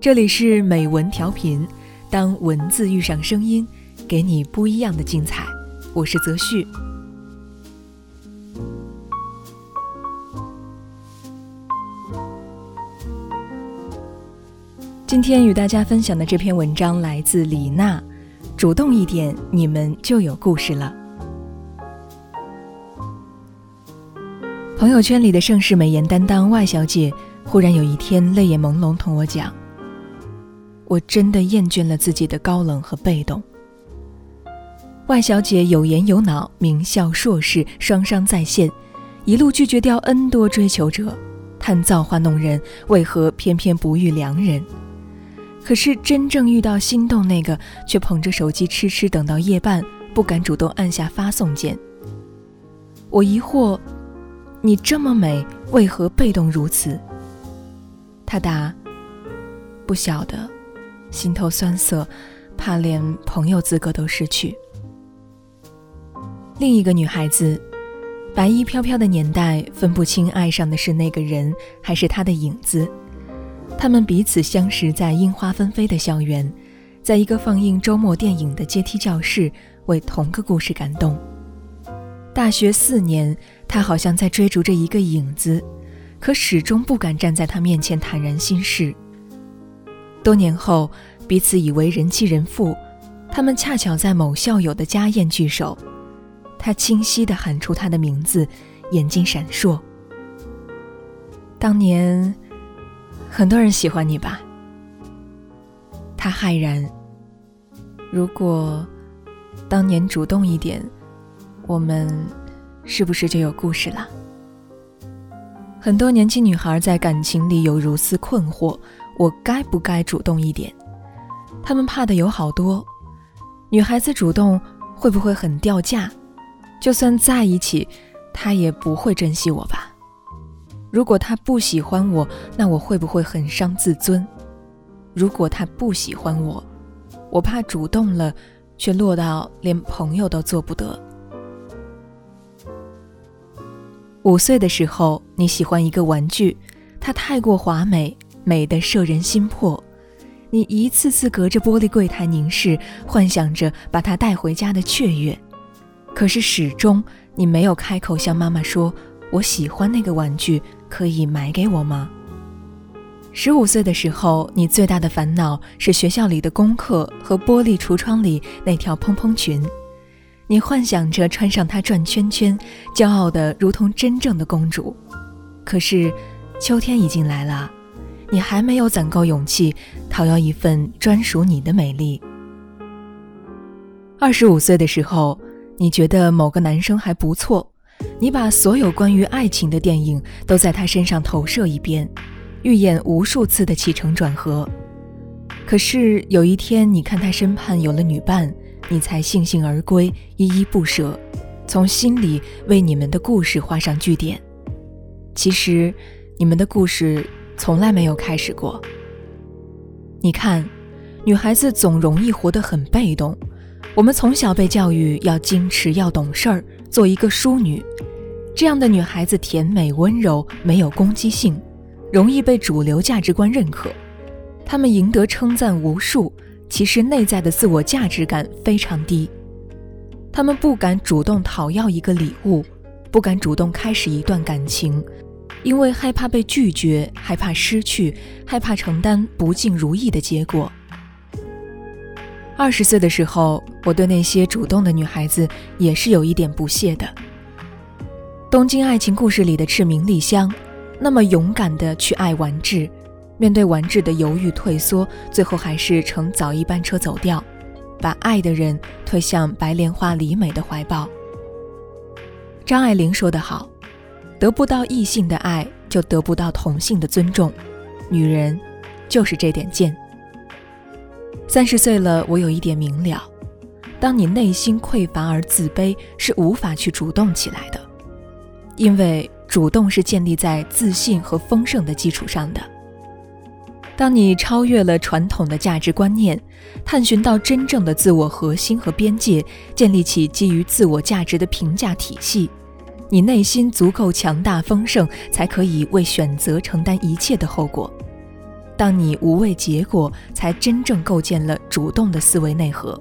这里是美文调频，当文字遇上声音，给你不一样的精彩。我是泽旭。今天与大家分享的这篇文章来自李娜，主动一点，你们就有故事了。朋友圈里的盛世美颜担当外小姐，忽然有一天泪眼朦胧，同我讲：“我真的厌倦了自己的高冷和被动。”外小姐有颜有脑，名校硕士，双商在线，一路拒绝掉 N 多追求者，叹造化弄人，为何偏偏不遇良人？可是真正遇到心动那个，却捧着手机痴痴等到夜半，不敢主动按下发送键。我疑惑：“你这么美，为何被动如此？”他答：“不晓得，心头酸涩，怕连朋友资格都失去。”另一个女孩子，白衣飘飘的年代，分不清爱上的是那个人，还是他的影子。他们彼此相识在樱花纷飞的校园，在一个放映周末电影的阶梯教室，为同个故事感动。大学四年，他好像在追逐着一个影子，可始终不敢站在他面前坦然心事。多年后，彼此以为人妻人妇，他们恰巧在某校友的家宴聚首，他清晰地喊出他的名字，眼睛闪烁。当年。很多人喜欢你吧？他骇然。如果当年主动一点，我们是不是就有故事了？很多年轻女孩在感情里有如此困惑：我该不该主动一点？他们怕的有好多。女孩子主动会不会很掉价？就算在一起，他也不会珍惜我吧？如果他不喜欢我，那我会不会很伤自尊？如果他不喜欢我，我怕主动了，却落到连朋友都做不得。五岁的时候，你喜欢一个玩具，它太过华美，美得摄人心魄。你一次次隔着玻璃柜台凝视，幻想着把它带回家的雀跃，可是始终你没有开口向妈妈说：“我喜欢那个玩具。”可以买给我吗？十五岁的时候，你最大的烦恼是学校里的功课和玻璃橱窗里那条蓬蓬裙。你幻想着穿上它转圈圈，骄傲的如同真正的公主。可是，秋天已经来了，你还没有攒够勇气讨要一份专属你的美丽。二十五岁的时候，你觉得某个男生还不错。你把所有关于爱情的电影都在他身上投射一遍，预演无数次的起承转合。可是有一天，你看他身畔有了女伴，你才悻悻而归，依依不舍，从心里为你们的故事画上句点。其实，你们的故事从来没有开始过。你看，女孩子总容易活得很被动。我们从小被教育要矜持，要懂事儿。做一个淑女，这样的女孩子甜美温柔，没有攻击性，容易被主流价值观认可。她们赢得称赞无数，其实内在的自我价值感非常低。她们不敢主动讨要一个礼物，不敢主动开始一段感情，因为害怕被拒绝，害怕失去，害怕承担不尽如意的结果。二十岁的时候，我对那些主动的女孩子也是有一点不屑的。《东京爱情故事》里的赤名莉香，那么勇敢的去爱完治，面对完治的犹豫退缩，最后还是乘早一班车走掉，把爱的人推向白莲花李美的怀抱。张爱玲说得好：“得不到异性的爱，就得不到同性的尊重。女人，就是这点贱。”三十岁了，我有一点明了：当你内心匮乏而自卑，是无法去主动起来的，因为主动是建立在自信和丰盛的基础上的。当你超越了传统的价值观念，探寻到真正的自我核心和边界，建立起基于自我价值的评价体系，你内心足够强大丰盛，才可以为选择承担一切的后果。当你无畏结果，才真正构建了主动的思维内核。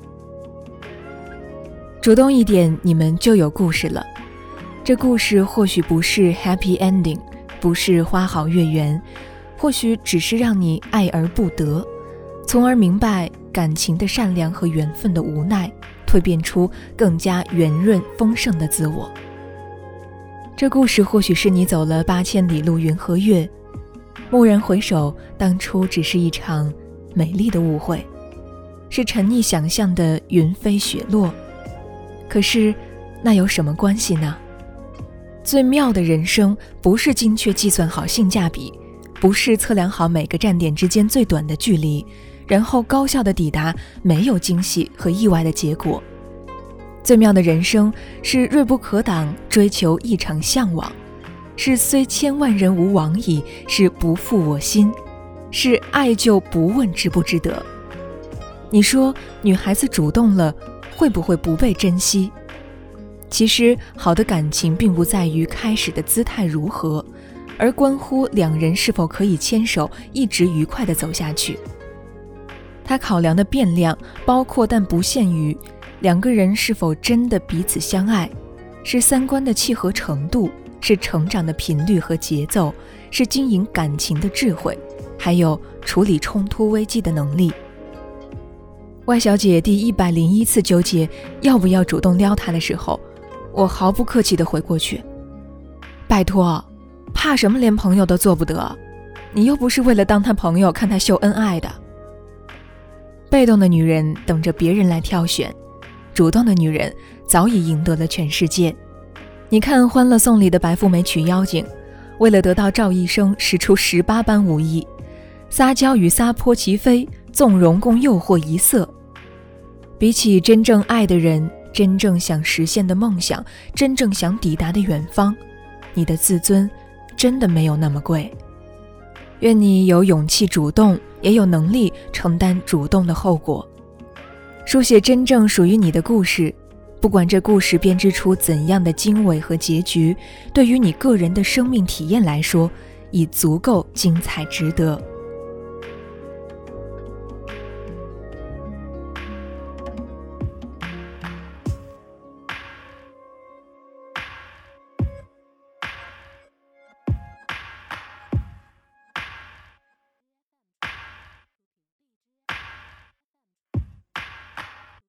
主动一点，你们就有故事了。这故事或许不是 happy ending，不是花好月圆，或许只是让你爱而不得，从而明白感情的善良和缘分的无奈，蜕变出更加圆润丰盛的自我。这故事或许是你走了八千里路云和月。蓦然回首，当初只是一场美丽的误会，是沉溺想象的云飞雪落。可是，那有什么关系呢？最妙的人生，不是精确计算好性价比，不是测量好每个站点之间最短的距离，然后高效的抵达没有惊喜和意外的结果。最妙的人生，是锐不可挡，追求一场向往。是虽千万人吾往矣，是不负我心，是爱就不问值不值得。你说女孩子主动了，会不会不被珍惜？其实好的感情并不在于开始的姿态如何，而关乎两人是否可以牵手一直愉快地走下去。他考量的变量包括但不限于两个人是否真的彼此相爱，是三观的契合程度。是成长的频率和节奏，是经营感情的智慧，还有处理冲突危机的能力。外小姐第一百零一次纠结要不要主动撩他的时候，我毫不客气地回过去：“拜托，怕什么？连朋友都做不得？你又不是为了当他朋友看他秀恩爱的。”被动的女人等着别人来挑选，主动的女人早已赢得了全世界。你看《欢乐颂》里的白富美娶妖精，为了得到赵医生，使出十八般武艺，撒娇与撒泼齐飞，纵容共诱惑一色。比起真正爱的人，真正想实现的梦想，真正想抵达的远方，你的自尊真的没有那么贵。愿你有勇气主动，也有能力承担主动的后果，书写真正属于你的故事。不管这故事编织出怎样的经纬和结局，对于你个人的生命体验来说，已足够精彩值得。